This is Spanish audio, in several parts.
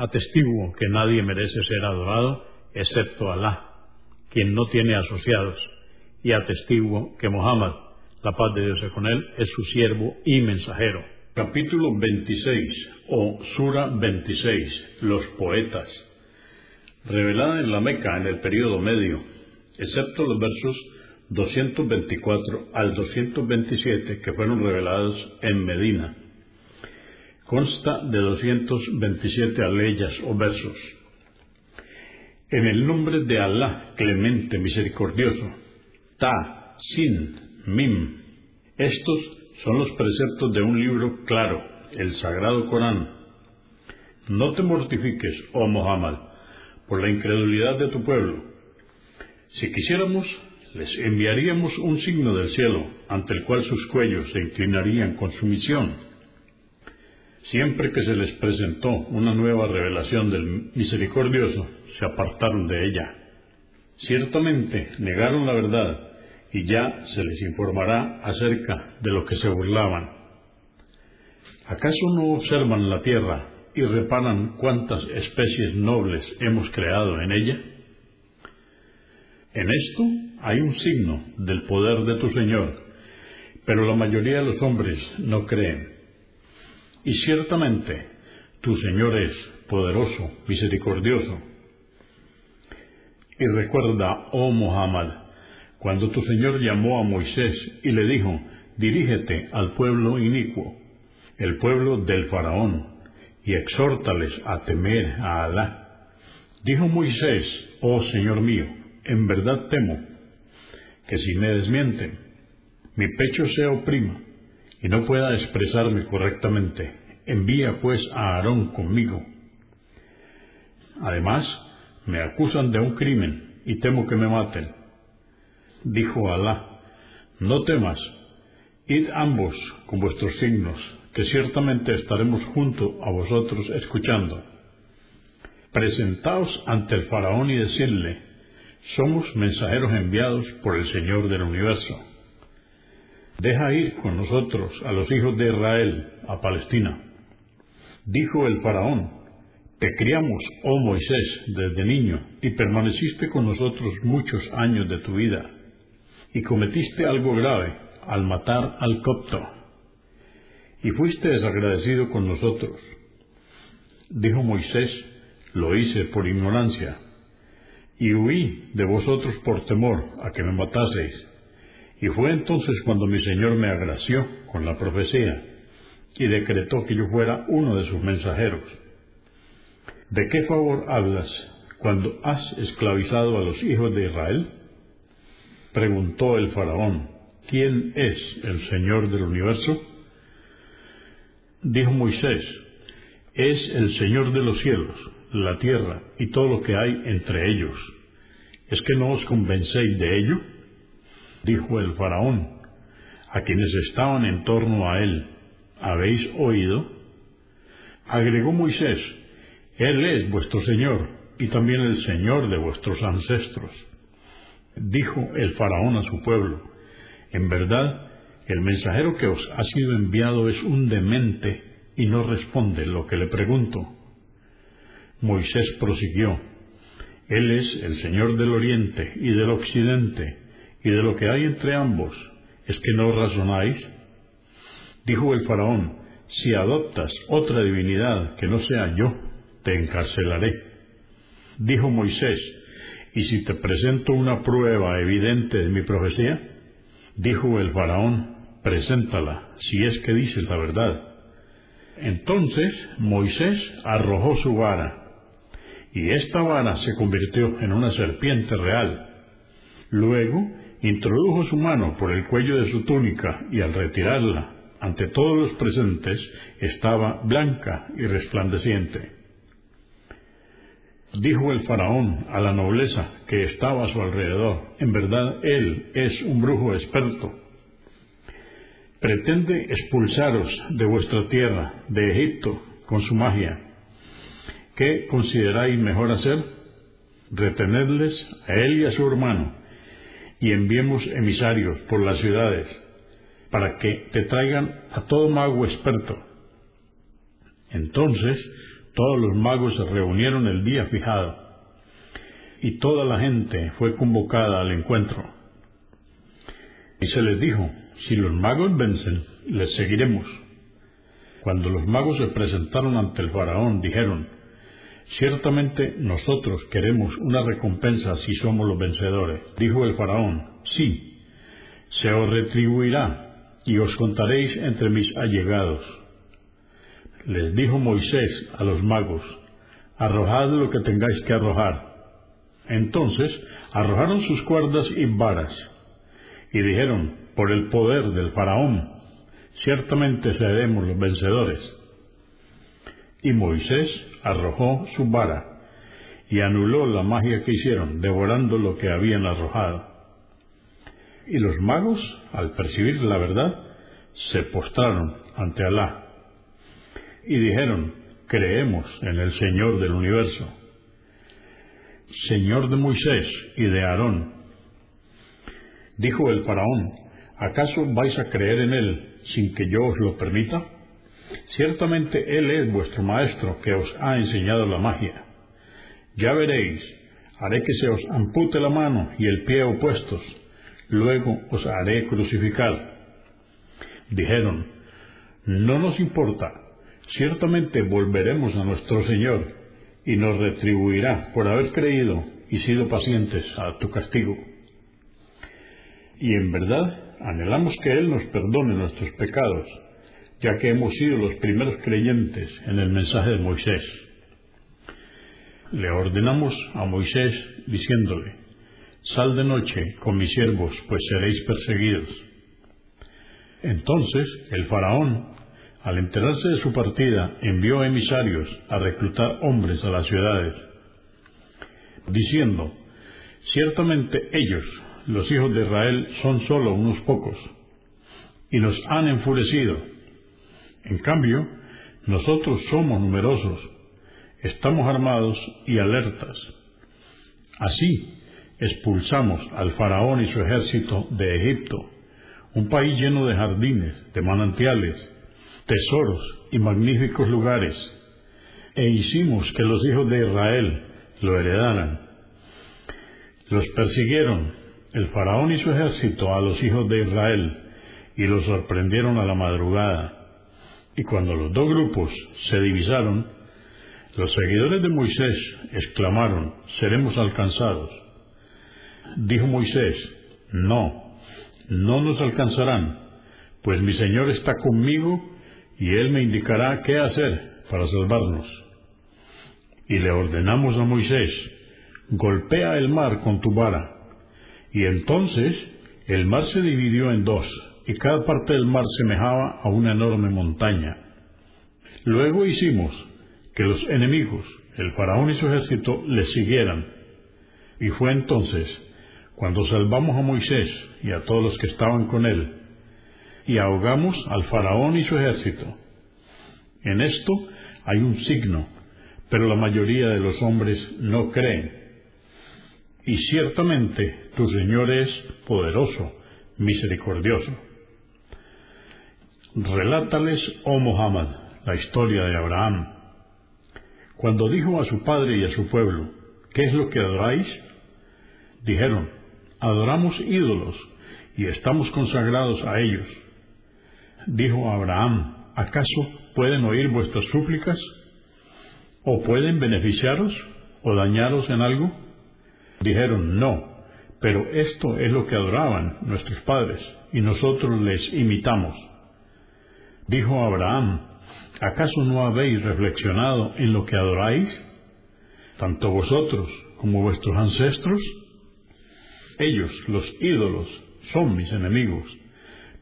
Atestiguo que nadie merece ser adorado excepto Alá, quien no tiene asociados, y atestiguo que Muhammad, la paz de Dios es con él, es su siervo y mensajero. Capítulo 26 o Sura 26, los poetas. Revelada en la Meca en el período medio, excepto los versos 224 al 227 que fueron revelados en Medina. Consta de 227 aleyas o versos. En el nombre de Alá, clemente, misericordioso, Ta, Sin, Mim. Estos son los preceptos de un libro claro, el Sagrado Corán. No te mortifiques, oh Muhammad, por la incredulidad de tu pueblo. Si quisiéramos, les enviaríamos un signo del cielo, ante el cual sus cuellos se inclinarían con sumisión. Siempre que se les presentó una nueva revelación del misericordioso, se apartaron de ella. Ciertamente negaron la verdad y ya se les informará acerca de lo que se burlaban. ¿Acaso no observan la tierra y reparan cuántas especies nobles hemos creado en ella? En esto hay un signo del poder de tu Señor, pero la mayoría de los hombres no creen. Y ciertamente tu Señor es poderoso, misericordioso. Y recuerda, oh Muhammad, cuando tu Señor llamó a Moisés y le dijo, dirígete al pueblo inicuo, el pueblo del faraón, y exhórtales a temer a Alá. Dijo Moisés, oh Señor mío, en verdad temo que si me desmienten, mi pecho se oprima y no pueda expresarme correctamente. Envía pues a Aarón conmigo. Además, me acusan de un crimen y temo que me maten dijo Alá, no temas, id ambos con vuestros signos, que ciertamente estaremos junto a vosotros escuchando. Presentaos ante el faraón y decidle, somos mensajeros enviados por el Señor del universo. Deja ir con nosotros a los hijos de Israel, a Palestina. Dijo el faraón, te criamos, oh Moisés, desde niño, y permaneciste con nosotros muchos años de tu vida y cometiste algo grave al matar al copto, y fuiste desagradecido con nosotros. Dijo Moisés, lo hice por ignorancia, y huí de vosotros por temor a que me mataseis. Y fue entonces cuando mi Señor me agració con la profecía, y decretó que yo fuera uno de sus mensajeros. ¿De qué favor hablas cuando has esclavizado a los hijos de Israel? Preguntó el faraón, ¿quién es el Señor del universo? Dijo Moisés, es el Señor de los cielos, la tierra y todo lo que hay entre ellos. ¿Es que no os convencéis de ello? Dijo el faraón, a quienes estaban en torno a él, ¿habéis oído? Agregó Moisés, Él es vuestro Señor y también el Señor de vuestros ancestros. Dijo el faraón a su pueblo, en verdad, el mensajero que os ha sido enviado es un demente y no responde lo que le pregunto. Moisés prosiguió, Él es el Señor del Oriente y del Occidente, y de lo que hay entre ambos, ¿es que no razonáis? Dijo el faraón, si adoptas otra divinidad que no sea yo, te encarcelaré. Dijo Moisés, ¿Y si te presento una prueba evidente de mi profecía? Dijo el faraón, preséntala, si es que dices la verdad. Entonces Moisés arrojó su vara, y esta vara se convirtió en una serpiente real. Luego introdujo su mano por el cuello de su túnica y al retirarla, ante todos los presentes, estaba blanca y resplandeciente. Dijo el faraón a la nobleza que estaba a su alrededor, en verdad él es un brujo experto. Pretende expulsaros de vuestra tierra, de Egipto, con su magia. ¿Qué consideráis mejor hacer? Retenerles a él y a su hermano, y enviemos emisarios por las ciudades, para que te traigan a todo mago experto. Entonces todos los magos se reunieron el día fijado, y toda la gente fue convocada al encuentro. Y se les dijo, si los magos vencen, les seguiremos. Cuando los magos se presentaron ante el faraón, dijeron, Ciertamente nosotros queremos una recompensa si somos los vencedores. Dijo el faraón, sí, se os retribuirá y os contaréis entre mis allegados. Les dijo Moisés a los magos, arrojad lo que tengáis que arrojar. Entonces arrojaron sus cuerdas y varas, y dijeron, por el poder del faraón, ciertamente seremos los vencedores. Y Moisés arrojó su vara, y anuló la magia que hicieron, devorando lo que habían arrojado. Y los magos, al percibir la verdad, se postraron ante Alá y dijeron, creemos en el Señor del universo, Señor de Moisés y de Aarón. Dijo el faraón, ¿acaso vais a creer en él sin que yo os lo permita? Ciertamente él es vuestro maestro que os ha enseñado la magia. Ya veréis, haré que se os ampute la mano y el pie opuestos, luego os haré crucificar. Dijeron, no nos importa, ciertamente volveremos a nuestro Señor y nos retribuirá por haber creído y sido pacientes a tu castigo. Y en verdad anhelamos que Él nos perdone nuestros pecados, ya que hemos sido los primeros creyentes en el mensaje de Moisés. Le ordenamos a Moisés diciéndole, Sal de noche con mis siervos, pues seréis perseguidos. Entonces el faraón al enterarse de su partida, envió emisarios a reclutar hombres a las ciudades, diciendo, ciertamente ellos, los hijos de Israel, son solo unos pocos, y nos han enfurecido. En cambio, nosotros somos numerosos, estamos armados y alertas. Así, expulsamos al faraón y su ejército de Egipto, un país lleno de jardines, de manantiales, tesoros y magníficos lugares, e hicimos que los hijos de Israel lo heredaran. Los persiguieron el faraón y su ejército a los hijos de Israel y los sorprendieron a la madrugada. Y cuando los dos grupos se divisaron, los seguidores de Moisés exclamaron, seremos alcanzados. Dijo Moisés, no, no nos alcanzarán, pues mi Señor está conmigo y Él me indicará qué hacer para salvarnos. Y le ordenamos a Moisés, golpea el mar con tu vara. Y entonces el mar se dividió en dos, y cada parte del mar semejaba a una enorme montaña. Luego hicimos que los enemigos, el faraón y su ejército, le siguieran. Y fue entonces cuando salvamos a Moisés y a todos los que estaban con él, y ahogamos al faraón y su ejército. En esto hay un signo, pero la mayoría de los hombres no creen. Y ciertamente tu Señor es poderoso, misericordioso. Relátales, oh Muhammad, la historia de Abraham. Cuando dijo a su padre y a su pueblo, ¿qué es lo que adoráis? Dijeron, adoramos ídolos y estamos consagrados a ellos. Dijo Abraham, ¿acaso pueden oír vuestras súplicas? ¿O pueden beneficiaros o dañaros en algo? Dijeron, no, pero esto es lo que adoraban nuestros padres, y nosotros les imitamos. Dijo Abraham, ¿acaso no habéis reflexionado en lo que adoráis? Tanto vosotros como vuestros ancestros. Ellos, los ídolos, son mis enemigos,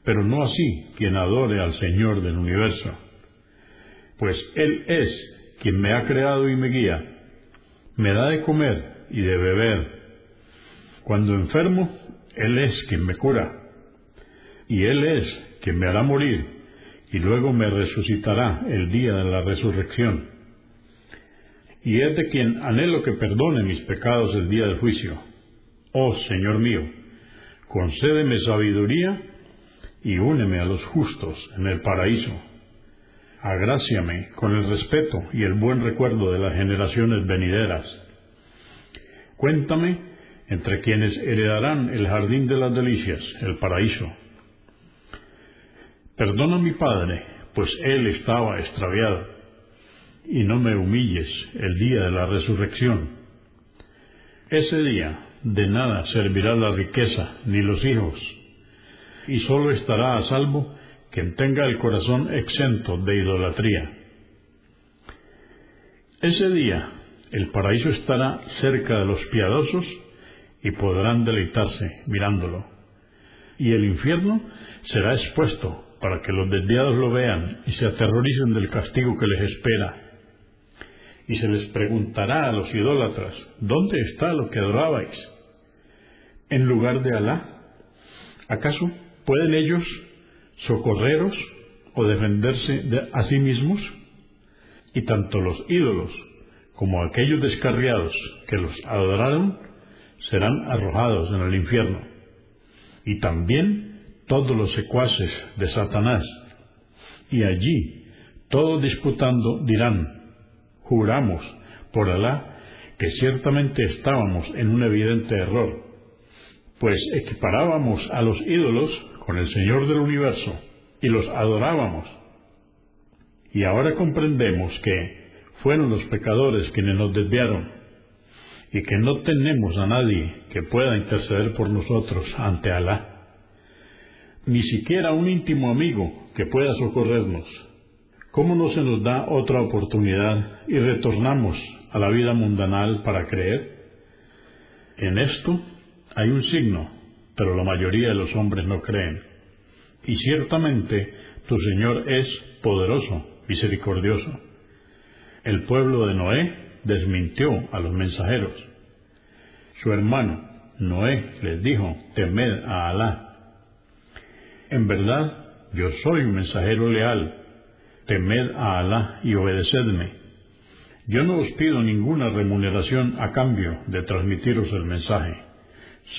pero no así quien adore al Señor del universo. Pues Él es quien me ha creado y me guía, me da de comer y de beber. Cuando enfermo, Él es quien me cura, y Él es quien me hará morir, y luego me resucitará el día de la resurrección. Y es de quien anhelo que perdone mis pecados el día del juicio. Oh Señor mío, concédeme sabiduría y úneme a los justos en el paraíso. Agráciame con el respeto y el buen recuerdo de las generaciones venideras. Cuéntame entre quienes heredarán el jardín de las delicias, el paraíso. Perdona a mi padre, pues él estaba extraviado, y no me humilles el día de la resurrección. Ese día de nada servirá la riqueza ni los hijos, y sólo estará a salvo quien tenga el corazón exento de idolatría. Ese día el paraíso estará cerca de los piadosos y podrán deleitarse mirándolo. Y el infierno será expuesto para que los desviados lo vean y se aterroricen del castigo que les espera. Y se les preguntará a los idólatras, ¿dónde está lo que adorabais? En lugar de Alá, ¿acaso pueden ellos socorreros o defenderse de a sí mismos? Y tanto los ídolos como aquellos descarriados que los adoraron serán arrojados en el infierno. Y también todos los secuaces de Satanás. Y allí, todos disputando, dirán, juramos por Alá que ciertamente estábamos en un evidente error, pues equiparábamos a los ídolos con el Señor del universo y los adorábamos. Y ahora comprendemos que fueron los pecadores quienes nos desviaron y que no tenemos a nadie que pueda interceder por nosotros ante Alá, ni siquiera un íntimo amigo que pueda socorrernos. ¿Cómo no se nos da otra oportunidad y retornamos a la vida mundanal para creer? En esto hay un signo, pero la mayoría de los hombres no creen. Y ciertamente tu Señor es poderoso, misericordioso. El pueblo de Noé desmintió a los mensajeros. Su hermano, Noé, les dijo, temed a Alá. En verdad, yo soy un mensajero leal, temed a Alá y obedecedme. Yo no os pido ninguna remuneración a cambio de transmitiros el mensaje.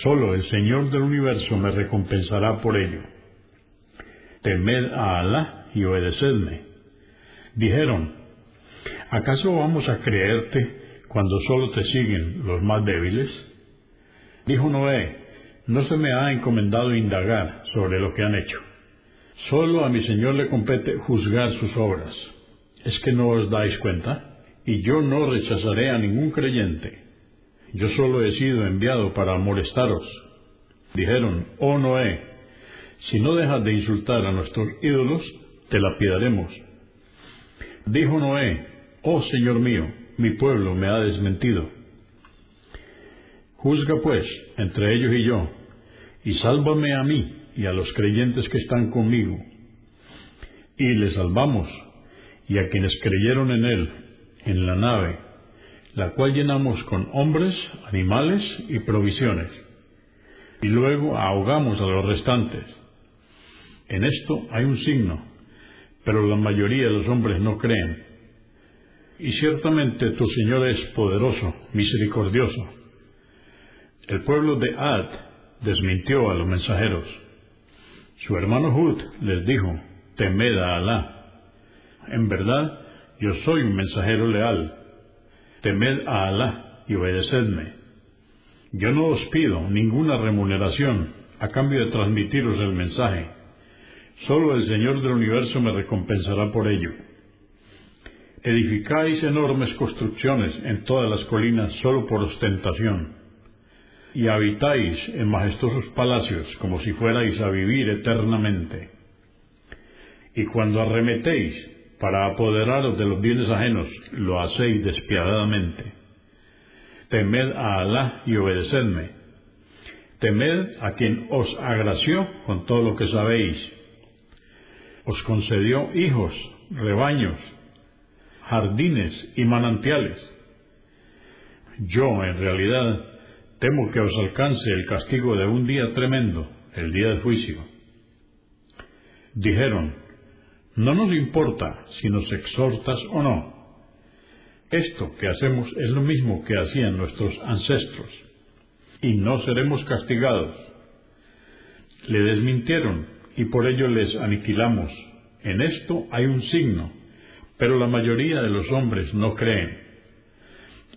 Solo el Señor del universo me recompensará por ello. Temed a Alá y obedecedme. Dijeron, ¿acaso vamos a creerte cuando solo te siguen los más débiles? Dijo Noé, no se me ha encomendado indagar sobre lo que han hecho. Solo a mi Señor le compete juzgar sus obras. ¿Es que no os dais cuenta? Y yo no rechazaré a ningún creyente. Yo solo he sido enviado para molestaros. Dijeron, oh Noé, si no dejas de insultar a nuestros ídolos, te lapidaremos. Dijo Noé, oh Señor mío, mi pueblo me ha desmentido. Juzga pues entre ellos y yo, y sálvame a mí y a los creyentes que están conmigo. Y le salvamos, y a quienes creyeron en él, en la nave, la cual llenamos con hombres, animales y provisiones. Y luego ahogamos a los restantes. En esto hay un signo, pero la mayoría de los hombres no creen. Y ciertamente tu Señor es poderoso, misericordioso. El pueblo de Ad desmintió a los mensajeros. Su hermano Hud les dijo, temed a Alá. En verdad, yo soy un mensajero leal. Temed a Alá y obedecedme. Yo no os pido ninguna remuneración a cambio de transmitiros el mensaje. Solo el Señor del universo me recompensará por ello. Edificáis enormes construcciones en todas las colinas solo por ostentación. Y habitáis en majestuosos palacios como si fuerais a vivir eternamente. Y cuando arremetéis para apoderaros de los bienes ajenos, lo hacéis despiadadamente. Temed a Alá y obedecedme. Temed a quien os agració con todo lo que sabéis. Os concedió hijos, rebaños, jardines y manantiales. Yo, en realidad, temo que os alcance el castigo de un día tremendo, el día del juicio. Dijeron, no nos importa si nos exhortas o no. Esto que hacemos es lo mismo que hacían nuestros ancestros, y no seremos castigados. Le desmintieron, y por ello les aniquilamos. En esto hay un signo, pero la mayoría de los hombres no creen.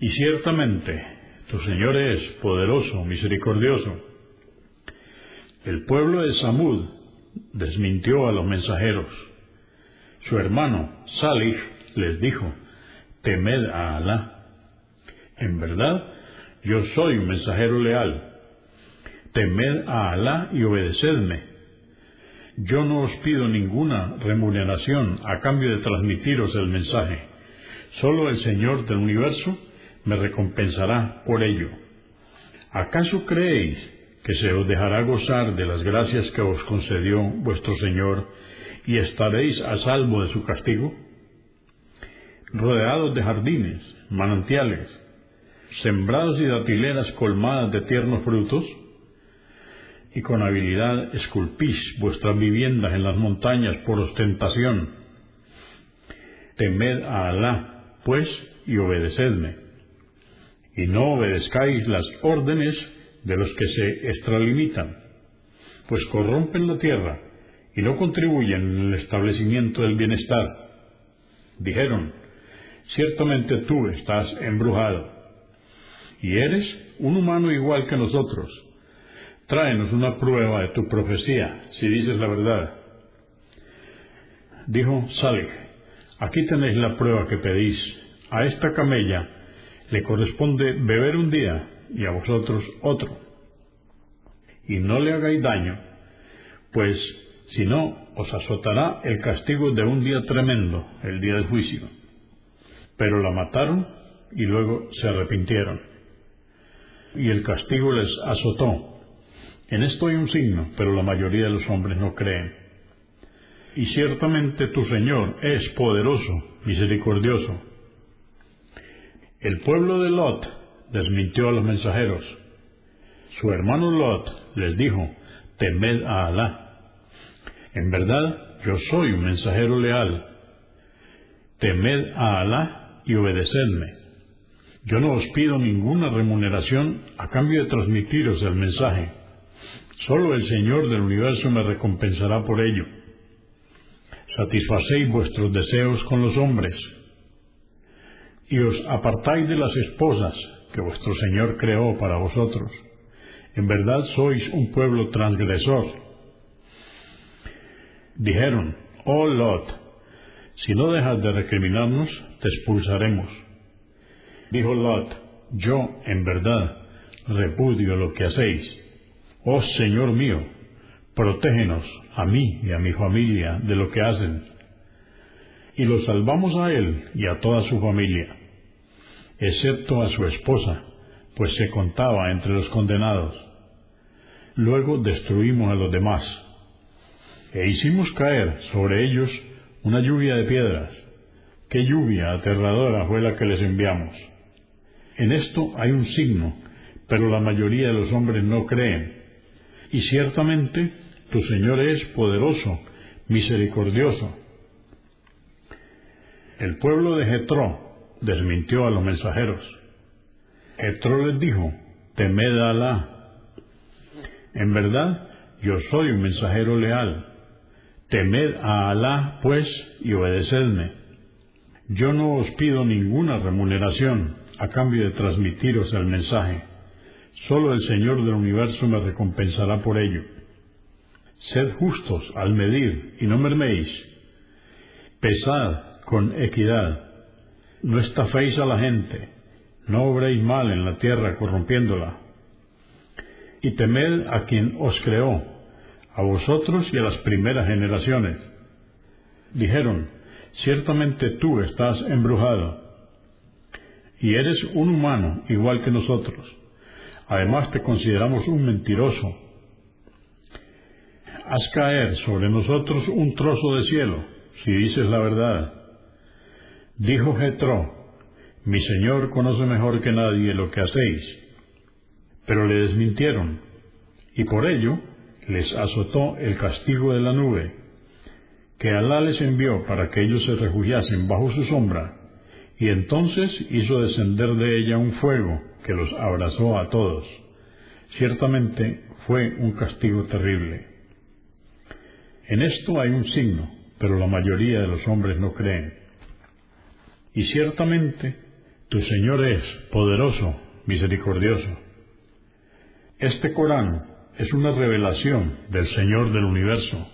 Y ciertamente tu Señor es poderoso, misericordioso. El pueblo de Samud desmintió a los mensajeros. Su hermano, Salih, les dijo, temed a Alá. En verdad, yo soy un mensajero leal. Temed a Alá y obedecedme. Yo no os pido ninguna remuneración a cambio de transmitiros el mensaje. Solo el Señor del universo me recompensará por ello. ¿Acaso creéis que se os dejará gozar de las gracias que os concedió vuestro Señor y estaréis a salvo de su castigo? Rodeados de jardines, manantiales, sembrados y datileras colmadas de tiernos frutos, y con habilidad esculpís vuestras viviendas en las montañas por ostentación. Temed a Alá, pues, y obedecedme y no obedezcáis las órdenes de los que se extralimitan, pues corrompen la tierra y no contribuyen en el establecimiento del bienestar. Dijeron, ciertamente tú estás embrujado, y eres un humano igual que nosotros. Tráenos una prueba de tu profecía, si dices la verdad. Dijo Salih, aquí tenéis la prueba que pedís. A esta camella le corresponde beber un día y a vosotros otro. Y no le hagáis daño, pues si no, os azotará el castigo de un día tremendo, el día del juicio. Pero la mataron y luego se arrepintieron. Y el castigo les azotó. En esto hay un signo, pero la mayoría de los hombres no creen. Y ciertamente tu Señor es poderoso, misericordioso, el pueblo de Lot desmintió a los mensajeros. Su hermano Lot les dijo, temed a Alá. En verdad, yo soy un mensajero leal. Temed a Alá y obedecedme. Yo no os pido ninguna remuneración a cambio de transmitiros el mensaje. Solo el Señor del universo me recompensará por ello. Satisfacéis vuestros deseos con los hombres y os apartáis de las esposas que vuestro Señor creó para vosotros. En verdad sois un pueblo transgresor. Dijeron, oh Lot, si no dejas de recriminarnos, te expulsaremos. Dijo Lot, yo, en verdad, repudio lo que hacéis. Oh Señor mío, protégenos a mí y a mi familia de lo que hacen. Y lo salvamos a él y a toda su familia excepto a su esposa, pues se contaba entre los condenados. Luego destruimos a los demás, e hicimos caer sobre ellos una lluvia de piedras. Qué lluvia aterradora fue la que les enviamos. En esto hay un signo, pero la mayoría de los hombres no creen. Y ciertamente tu Señor es poderoso, misericordioso. El pueblo de Jetró desmintió a los mensajeros. Jetro les dijo, temed a Alá. En verdad, yo soy un mensajero leal. Temed a Alá, pues, y obedecedme. Yo no os pido ninguna remuneración a cambio de transmitiros el mensaje. Solo el Señor del universo me recompensará por ello. Sed justos al medir y no merméis. Pesad con equidad no estaféis a la gente, no obréis mal en la tierra corrompiéndola. y temed a quien os creó, a vosotros y a las primeras generaciones. Dijeron, ciertamente tú estás embrujado, y eres un humano igual que nosotros. Además te consideramos un mentiroso. Haz caer sobre nosotros un trozo de cielo, si dices la verdad. Dijo Jetro, mi Señor conoce mejor que nadie lo que hacéis. Pero le desmintieron, y por ello les azotó el castigo de la nube, que Alá les envió para que ellos se refugiasen bajo su sombra, y entonces hizo descender de ella un fuego que los abrazó a todos. Ciertamente fue un castigo terrible. En esto hay un signo, pero la mayoría de los hombres no creen. Y ciertamente tu Señor es poderoso, misericordioso. Este Corán es una revelación del Señor del universo.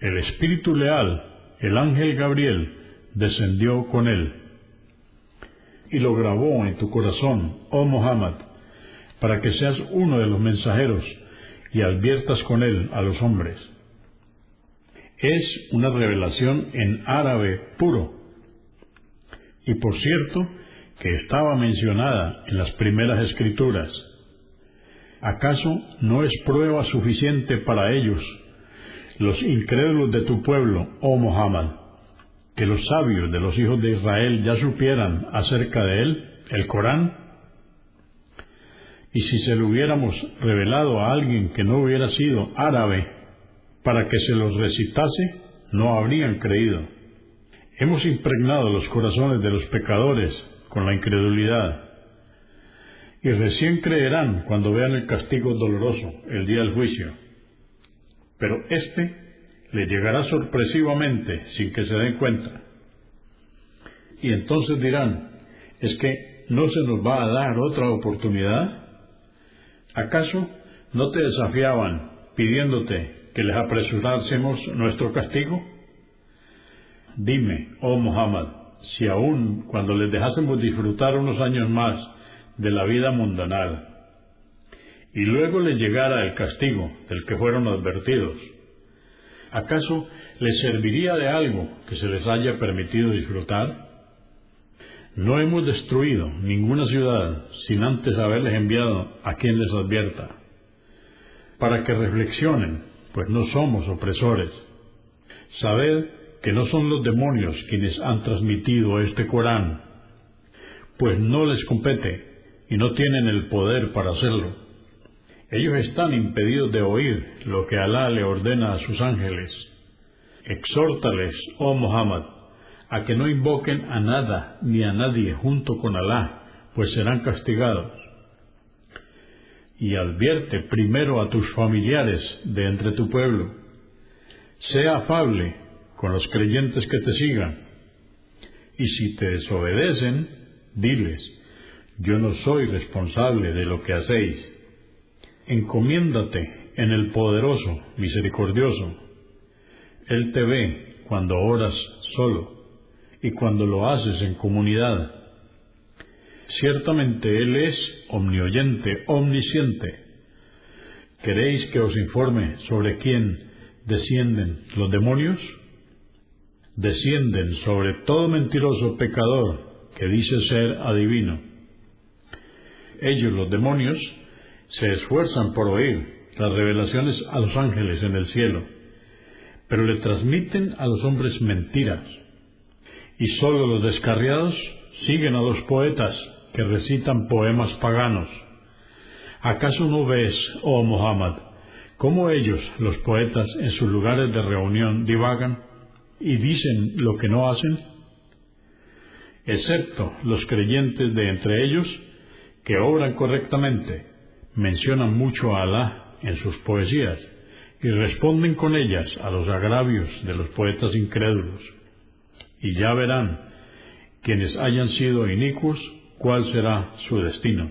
El Espíritu Leal, el ángel Gabriel, descendió con él y lo grabó en tu corazón, oh Muhammad, para que seas uno de los mensajeros y adviertas con él a los hombres. Es una revelación en árabe puro. Y por cierto, que estaba mencionada en las primeras escrituras. ¿Acaso no es prueba suficiente para ellos, los incrédulos de tu pueblo, oh Muhammad, que los sabios de los hijos de Israel ya supieran acerca de él, el Corán? Y si se lo hubiéramos revelado a alguien que no hubiera sido árabe para que se los recitase, no habrían creído. Hemos impregnado los corazones de los pecadores con la incredulidad y recién creerán cuando vean el castigo doloroso, el día del juicio. Pero éste le llegará sorpresivamente sin que se den cuenta. Y entonces dirán, ¿es que no se nos va a dar otra oportunidad? ¿Acaso no te desafiaban pidiéndote que les apresurásemos nuestro castigo? Dime, oh Muhammad, si aún cuando les dejásemos disfrutar unos años más de la vida mundanal, y luego les llegara el castigo del que fueron advertidos, ¿acaso les serviría de algo que se les haya permitido disfrutar? No hemos destruido ninguna ciudad sin antes haberles enviado a quien les advierta, para que reflexionen, pues no somos opresores. Sabed que no son los demonios quienes han transmitido este Corán, pues no les compete y no tienen el poder para hacerlo. Ellos están impedidos de oír lo que Alá le ordena a sus ángeles. Exhórtales, oh Muhammad, a que no invoquen a nada ni a nadie junto con Alá, pues serán castigados. Y advierte primero a tus familiares de entre tu pueblo. Sea afable con los creyentes que te sigan. Y si te desobedecen, diles, yo no soy responsable de lo que hacéis. Encomiéndate en el poderoso, misericordioso. Él te ve cuando oras solo y cuando lo haces en comunidad. Ciertamente Él es omnioyente, omnisciente. ¿Queréis que os informe sobre quién descienden los demonios? Descienden sobre todo mentiroso pecador que dice ser adivino. Ellos, los demonios, se esfuerzan por oír las revelaciones a los ángeles en el cielo, pero le transmiten a los hombres mentiras. Y sólo los descarriados siguen a los poetas que recitan poemas paganos. ¿Acaso no ves, oh Muhammad, cómo ellos, los poetas, en sus lugares de reunión divagan y dicen lo que no hacen? Excepto los creyentes de entre ellos, que obran correctamente, mencionan mucho a Alá en sus poesías y responden con ellas a los agravios de los poetas incrédulos. Y ya verán, quienes hayan sido inicuos, cuál será su destino.